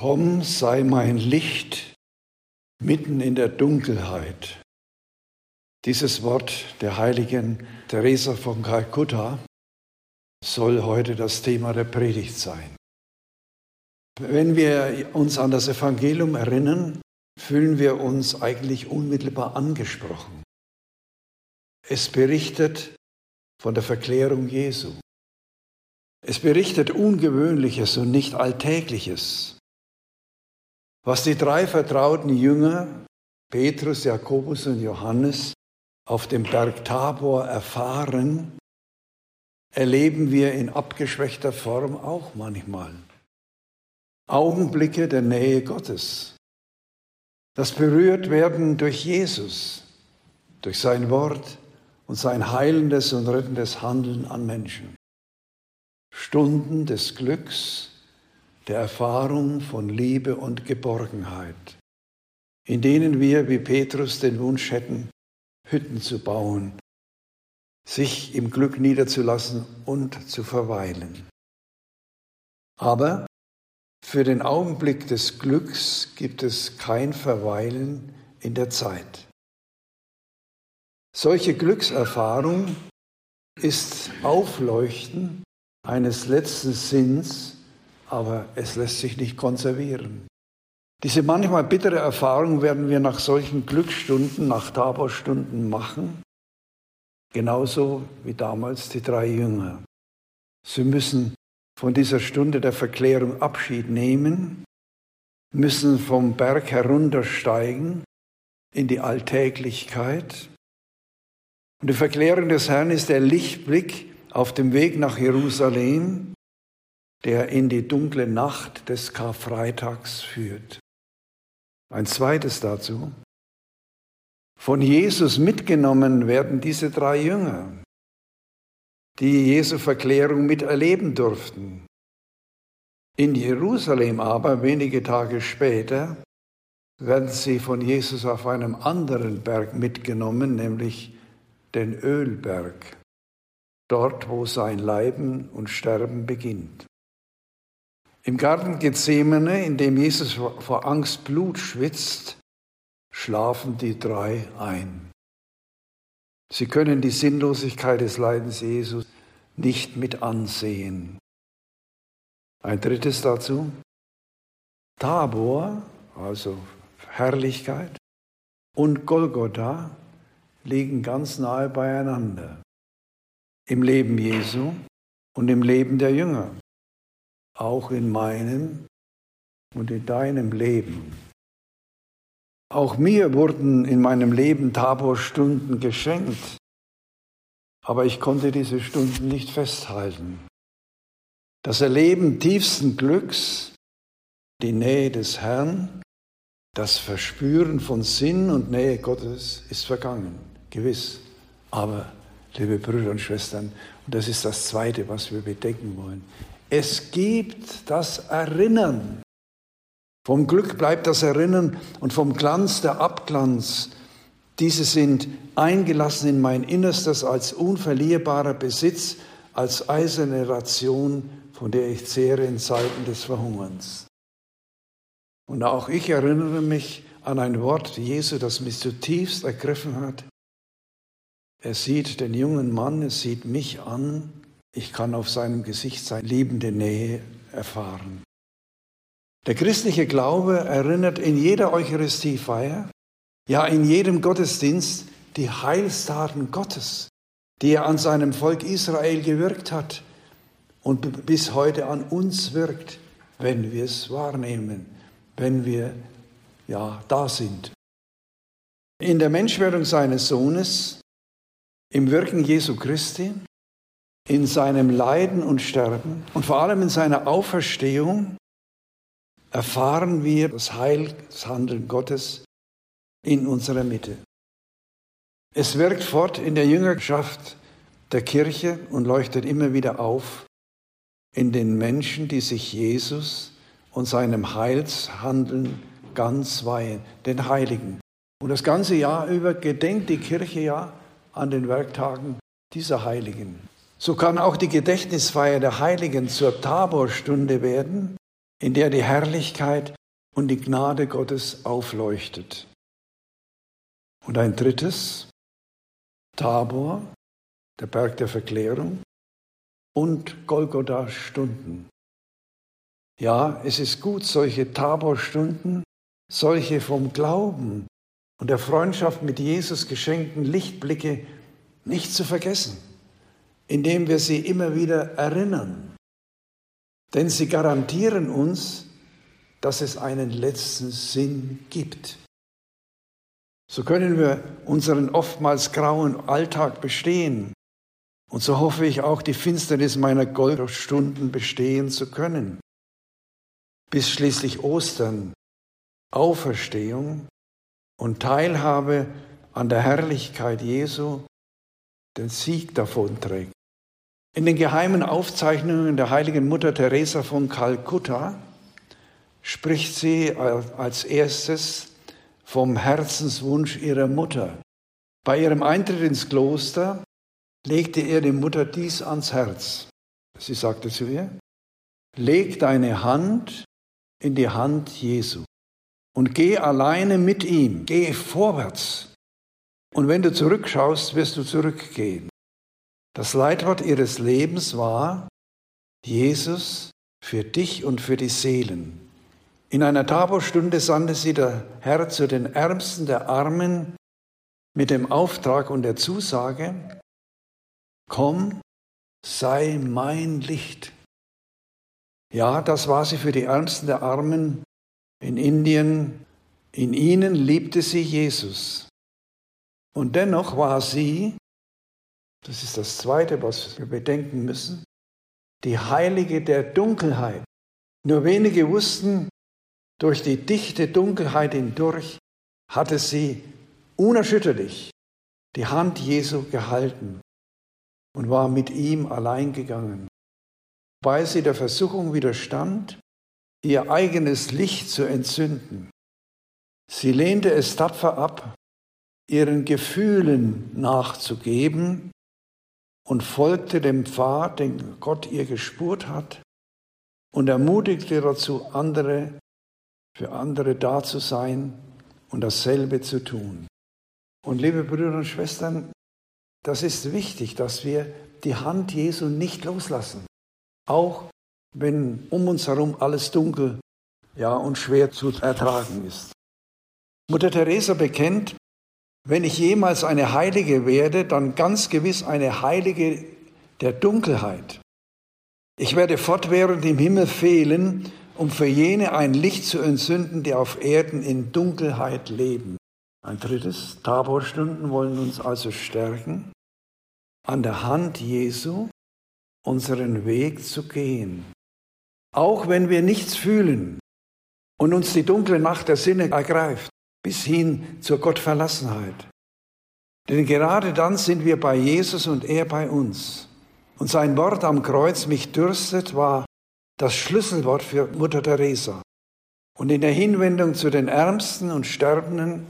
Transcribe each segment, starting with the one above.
Komm, sei mein Licht mitten in der Dunkelheit. Dieses Wort der heiligen Teresa von Kalkutta soll heute das Thema der Predigt sein. Wenn wir uns an das Evangelium erinnern, fühlen wir uns eigentlich unmittelbar angesprochen. Es berichtet von der Verklärung Jesu. Es berichtet Ungewöhnliches und nicht Alltägliches. Was die drei vertrauten Jünger, Petrus, Jakobus und Johannes, auf dem Berg Tabor erfahren, erleben wir in abgeschwächter Form auch manchmal. Augenblicke der Nähe Gottes. Das berührt werden durch Jesus, durch sein Wort und sein heilendes und rettendes Handeln an Menschen. Stunden des Glücks, der Erfahrung von Liebe und Geborgenheit, in denen wir wie Petrus den Wunsch hätten, Hütten zu bauen, sich im Glück niederzulassen und zu verweilen. Aber für den Augenblick des Glücks gibt es kein Verweilen in der Zeit. Solche Glückserfahrung ist Aufleuchten eines letzten Sinns, aber es lässt sich nicht konservieren. Diese manchmal bittere Erfahrung werden wir nach solchen Glücksstunden, nach Taborstunden machen, genauso wie damals die drei Jünger. Sie müssen von dieser Stunde der Verklärung Abschied nehmen, müssen vom Berg heruntersteigen in die Alltäglichkeit. Und die Verklärung des Herrn ist der Lichtblick auf dem Weg nach Jerusalem, der in die dunkle Nacht des Karfreitags führt. Ein zweites dazu. Von Jesus mitgenommen werden diese drei Jünger die Jesu Verklärung miterleben durften. In Jerusalem aber, wenige Tage später, werden sie von Jesus auf einem anderen Berg mitgenommen, nämlich den Ölberg, dort wo sein Leiden und Sterben beginnt. Im Garten Gethsemane, in dem Jesus vor Angst Blut schwitzt, schlafen die drei ein. Sie können die Sinnlosigkeit des Leidens Jesus nicht mit ansehen. Ein drittes dazu. Tabor, also Herrlichkeit, und Golgotha liegen ganz nahe beieinander. Im Leben Jesu und im Leben der Jünger. Auch in meinem und in deinem Leben. Auch mir wurden in meinem Leben Taborstunden geschenkt, aber ich konnte diese Stunden nicht festhalten. Das Erleben tiefsten Glücks, die Nähe des Herrn, das Verspüren von Sinn und Nähe Gottes ist vergangen, gewiss. Aber, liebe Brüder und Schwestern, und das ist das Zweite, was wir bedenken wollen, es gibt das Erinnern vom Glück bleibt das Erinnern und vom Glanz der Abglanz. Diese sind eingelassen in mein Innerstes als unverlierbarer Besitz, als eiserne Ration, von der ich zehre in Zeiten des Verhungerns. Und auch ich erinnere mich an ein Wort Jesu, das mich zutiefst ergriffen hat. Er sieht den jungen Mann, er sieht mich an, ich kann auf seinem Gesicht seine liebende Nähe erfahren. Der christliche Glaube erinnert in jeder Eucharistiefeier, ja in jedem Gottesdienst die Heilstaten Gottes, die er an seinem Volk Israel gewirkt hat und bis heute an uns wirkt, wenn wir es wahrnehmen, wenn wir ja da sind. In der Menschwerdung seines Sohnes, im Wirken Jesu Christi, in seinem Leiden und Sterben und vor allem in seiner Auferstehung erfahren wir das Heilshandeln Gottes in unserer Mitte. Es wirkt fort in der Jüngerschaft der Kirche und leuchtet immer wieder auf in den Menschen, die sich Jesus und seinem Heilshandeln ganz weihen, den Heiligen. Und das ganze Jahr über gedenkt die Kirche ja an den Werktagen dieser Heiligen. So kann auch die Gedächtnisfeier der Heiligen zur Taborstunde werden, in der die Herrlichkeit und die Gnade Gottes aufleuchtet. Und ein drittes, Tabor, der Berg der Verklärung und Golgotha-Stunden. Ja, es ist gut, solche Tabor-Stunden, solche vom Glauben und der Freundschaft mit Jesus geschenkten Lichtblicke nicht zu vergessen, indem wir sie immer wieder erinnern. Denn sie garantieren uns, dass es einen letzten Sinn gibt. So können wir unseren oftmals grauen Alltag bestehen. Und so hoffe ich auch die Finsternis meiner Goldstunden bestehen zu können. Bis schließlich Ostern, Auferstehung und Teilhabe an der Herrlichkeit Jesu den Sieg davonträgt. In den geheimen Aufzeichnungen der heiligen Mutter Teresa von Kalkutta spricht sie als erstes vom Herzenswunsch ihrer Mutter. Bei ihrem Eintritt ins Kloster legte er die Mutter dies ans Herz. Sie sagte zu ihr, leg deine Hand in die Hand Jesu und geh alleine mit ihm, geh vorwärts. Und wenn du zurückschaust, wirst du zurückgehen. Das Leitwort ihres Lebens war Jesus für dich und für die Seelen. In einer Taborstunde sandte sie der Herr zu den Ärmsten der Armen mit dem Auftrag und der Zusage, komm, sei mein Licht. Ja, das war sie für die Ärmsten der Armen in Indien. In ihnen liebte sie Jesus. Und dennoch war sie, das ist das Zweite, was wir bedenken müssen, die Heilige der Dunkelheit. Nur wenige wussten, durch die dichte Dunkelheit hindurch hatte sie unerschütterlich die Hand Jesu gehalten und war mit ihm allein gegangen. Wobei sie der Versuchung widerstand, ihr eigenes Licht zu entzünden. Sie lehnte es tapfer ab, ihren Gefühlen nachzugeben und folgte dem Pfad, den Gott ihr gespurt hat und ermutigte dazu andere für andere da zu sein und dasselbe zu tun. Und liebe Brüder und Schwestern, das ist wichtig, dass wir die Hand Jesu nicht loslassen, auch wenn um uns herum alles dunkel ja, und schwer zu ertragen ist. Mutter Teresa bekennt, wenn ich jemals eine Heilige werde, dann ganz gewiss eine Heilige der Dunkelheit. Ich werde fortwährend im Himmel fehlen um für jene ein Licht zu entzünden, die auf Erden in Dunkelheit leben. Ein drittes, Taborstunden wollen uns also stärken, an der Hand Jesu unseren Weg zu gehen. Auch wenn wir nichts fühlen und uns die dunkle Nacht der Sinne ergreift, bis hin zur Gottverlassenheit. Denn gerade dann sind wir bei Jesus und er bei uns. Und sein Wort am Kreuz, mich dürstet, war das Schlüsselwort für Mutter Teresa. Und in der Hinwendung zu den Ärmsten und Sterbenden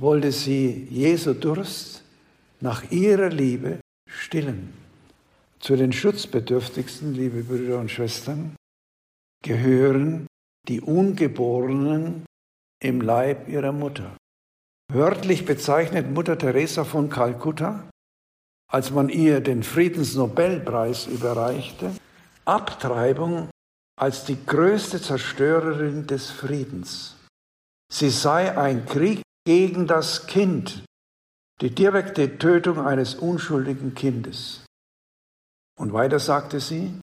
wollte sie Jesu Durst nach ihrer Liebe stillen. Zu den Schutzbedürftigsten, liebe Brüder und Schwestern, gehören die Ungeborenen im Leib ihrer Mutter. Wörtlich bezeichnet Mutter Teresa von Kalkutta, als man ihr den Friedensnobelpreis überreichte, Abtreibung als die größte Zerstörerin des Friedens. Sie sei ein Krieg gegen das Kind, die direkte Tötung eines unschuldigen Kindes. Und weiter sagte sie,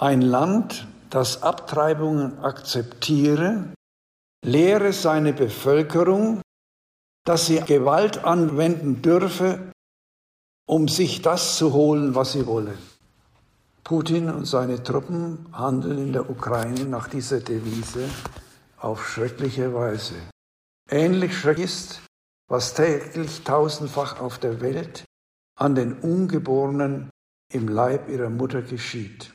ein Land, das Abtreibungen akzeptiere, lehre seine Bevölkerung, dass sie Gewalt anwenden dürfe, um sich das zu holen, was sie wolle. Putin und seine Truppen handeln in der Ukraine nach dieser Devise auf schreckliche Weise. Ähnlich schrecklich ist, was täglich tausendfach auf der Welt an den Ungeborenen im Leib ihrer Mutter geschieht.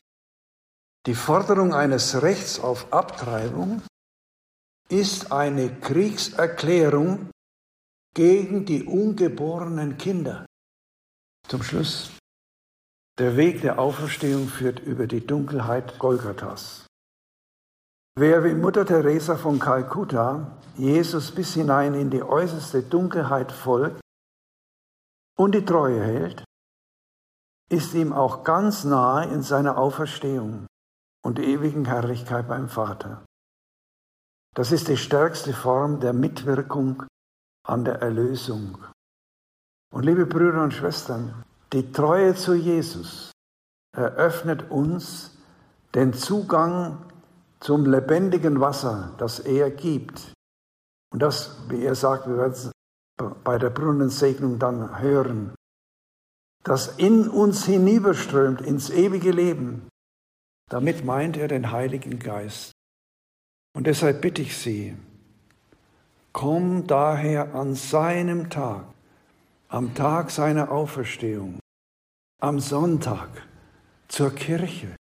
Die Forderung eines Rechts auf Abtreibung ist eine Kriegserklärung gegen die ungeborenen Kinder. Zum Schluss der Weg der Auferstehung führt über die Dunkelheit Golgathas. Wer wie Mutter Teresa von Kalkutta Jesus bis hinein in die äußerste Dunkelheit folgt und die Treue hält, ist ihm auch ganz nahe in seiner Auferstehung und ewigen Herrlichkeit beim Vater. Das ist die stärkste Form der Mitwirkung an der Erlösung. Und liebe Brüder und Schwestern, die Treue zu Jesus eröffnet uns den Zugang zum lebendigen Wasser, das er gibt. Und das, wie er sagt, wir werden es bei der Brunnensegnung dann hören, das in uns hinüberströmt ins ewige Leben. Damit meint er den Heiligen Geist. Und deshalb bitte ich Sie, komm daher an seinem Tag, am Tag seiner Auferstehung, am Sonntag zur Kirche,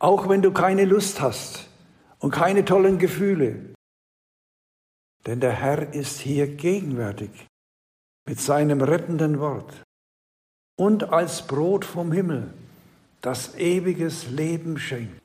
auch wenn du keine Lust hast und keine tollen Gefühle. Denn der Herr ist hier gegenwärtig mit seinem rettenden Wort und als Brot vom Himmel, das ewiges Leben schenkt.